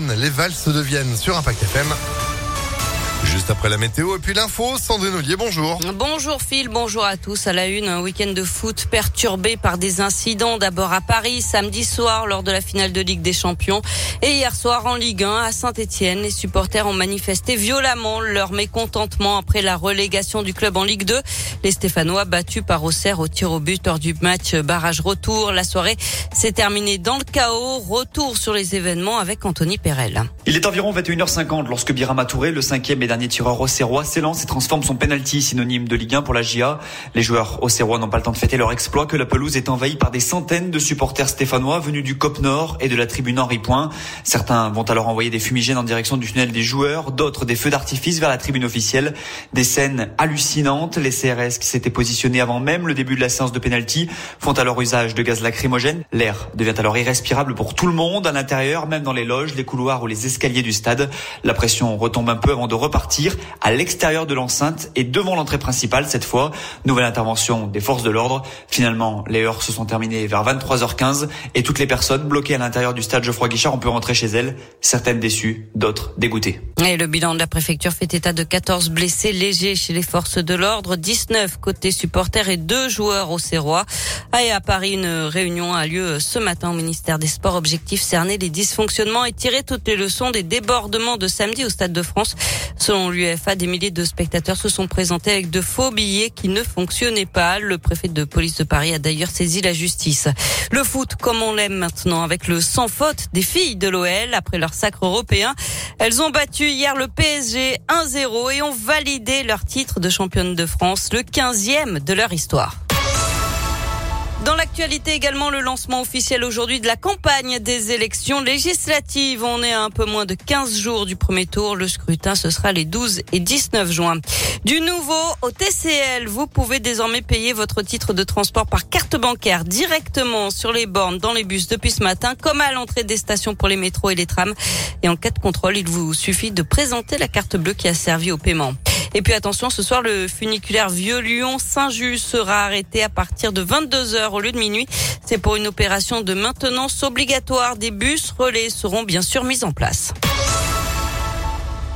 Les valses deviennent sur Impact FM. Juste après la météo et puis l'info, Sandrine Ollier, bonjour. Bonjour Phil, bonjour à tous. À la une, un week-end de foot perturbé par des incidents. D'abord à Paris, samedi soir, lors de la finale de Ligue des Champions. Et hier soir en Ligue 1, à Saint-Etienne, les supporters ont manifesté violemment leur mécontentement après la relégation du club en Ligue 2. Les Stéphanois battus par Auxerre au tir au but lors du match barrage retour. La soirée s'est terminée dans le chaos. Retour sur les événements avec Anthony Perel. Il est environ 21h50 lorsque Birama Touré, le cinquième et dernier tireur auxerrois, s'élance et transforme son penalty synonyme de Ligue 1 pour la GIA. Les joueurs auxerrois n'ont pas le temps de fêter leur exploit que la pelouse est envahie par des centaines de supporters stéphanois venus du COP Nord et de la tribune Henri Point. Certains vont alors envoyer des fumigènes en direction du tunnel des joueurs, d'autres des feux d'artifice vers la tribune officielle. Des scènes hallucinantes. Les CRS qui s'étaient positionnés avant même le début de la séance de penalty font alors usage de gaz lacrymogène. L'air devient alors irrespirable pour tout le monde à l'intérieur, même dans les loges, les couloirs ou les escaliers du stade. La pression retombe un peu avant de repartir à l'extérieur de l'enceinte et devant l'entrée principale cette fois. Nouvelle intervention des forces de l'ordre. Finalement, les heures se sont terminées vers 23h15 et toutes les personnes bloquées à l'intérieur du stade Geoffroy Guichard ont pu rentrer chez elles. Certaines déçues, d'autres dégoûtées. Et le bilan de la préfecture fait état de 14 blessés légers chez les forces de l'ordre, 19 côté supporters et deux joueurs au Serrois. Et à Paris, une réunion a lieu ce matin au ministère des Sports. Objectif cerner les dysfonctionnements et tirer toutes les leçons des débordements de samedi au Stade de France. Selon l'UFA, des milliers de spectateurs se sont présentés avec de faux billets qui ne fonctionnaient pas. Le préfet de police de Paris a d'ailleurs saisi la justice. Le foot, comme on l'aime maintenant, avec le sans faute des filles de l'OL après leur sacre européen. Elles ont battu hier le PSG 1-0 et ont validé leur titre de championne de France, le 15e de leur histoire. Dans l'actualité également, le lancement officiel aujourd'hui de la campagne des élections législatives. On est à un peu moins de 15 jours du premier tour. Le scrutin, ce sera les 12 et 19 juin. Du nouveau au TCL, vous pouvez désormais payer votre titre de transport par carte bancaire directement sur les bornes dans les bus depuis ce matin, comme à l'entrée des stations pour les métros et les trams. Et en cas de contrôle, il vous suffit de présenter la carte bleue qui a servi au paiement. Et puis attention, ce soir, le funiculaire Vieux-Lyon-Saint-Just sera arrêté à partir de 22h au lieu de minuit. C'est pour une opération de maintenance obligatoire. Des bus relais seront bien sûr mis en place.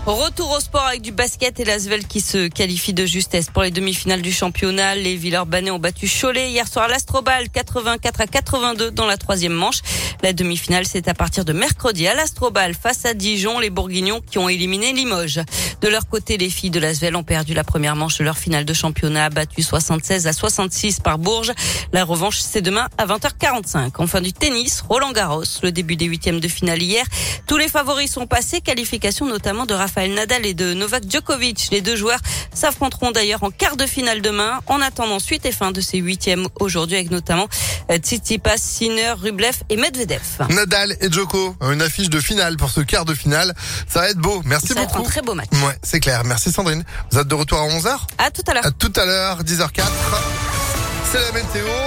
Retour au sport avec du basket et l'Asvel qui se qualifie de justesse pour les demi-finales du championnat. Les Villeurbanais ont battu Cholet hier soir l'Astrobal 84 à 82 dans la troisième manche. La demi-finale, c'est à partir de mercredi à l'Astrobal face à Dijon, les Bourguignons qui ont éliminé Limoges. De leur côté, les filles de l'Asvel ont perdu la première manche de leur finale de championnat, battu 76 à 66 par Bourges. La revanche, c'est demain à 20h45. Enfin du tennis, Roland Garros, le début des huitièmes de finale hier. Tous les favoris sont passés, qualification notamment de Rafael Nadal et de Novak Djokovic. Les deux joueurs s'affronteront d'ailleurs en quart de finale demain. En attendant suite et fin de ces huitièmes aujourd'hui avec notamment euh, Tsitsipas, Sinner, Rublev et Medvedev. Nadal et Djoko, une affiche de finale pour ce quart de finale. Ça va être beau. Merci Ça va beaucoup. être un très beau match. Ouais, c'est clair. Merci Sandrine. Vous êtes de retour à 11h À tout à l'heure. À tout à l'heure, 10h04. C'est la météo.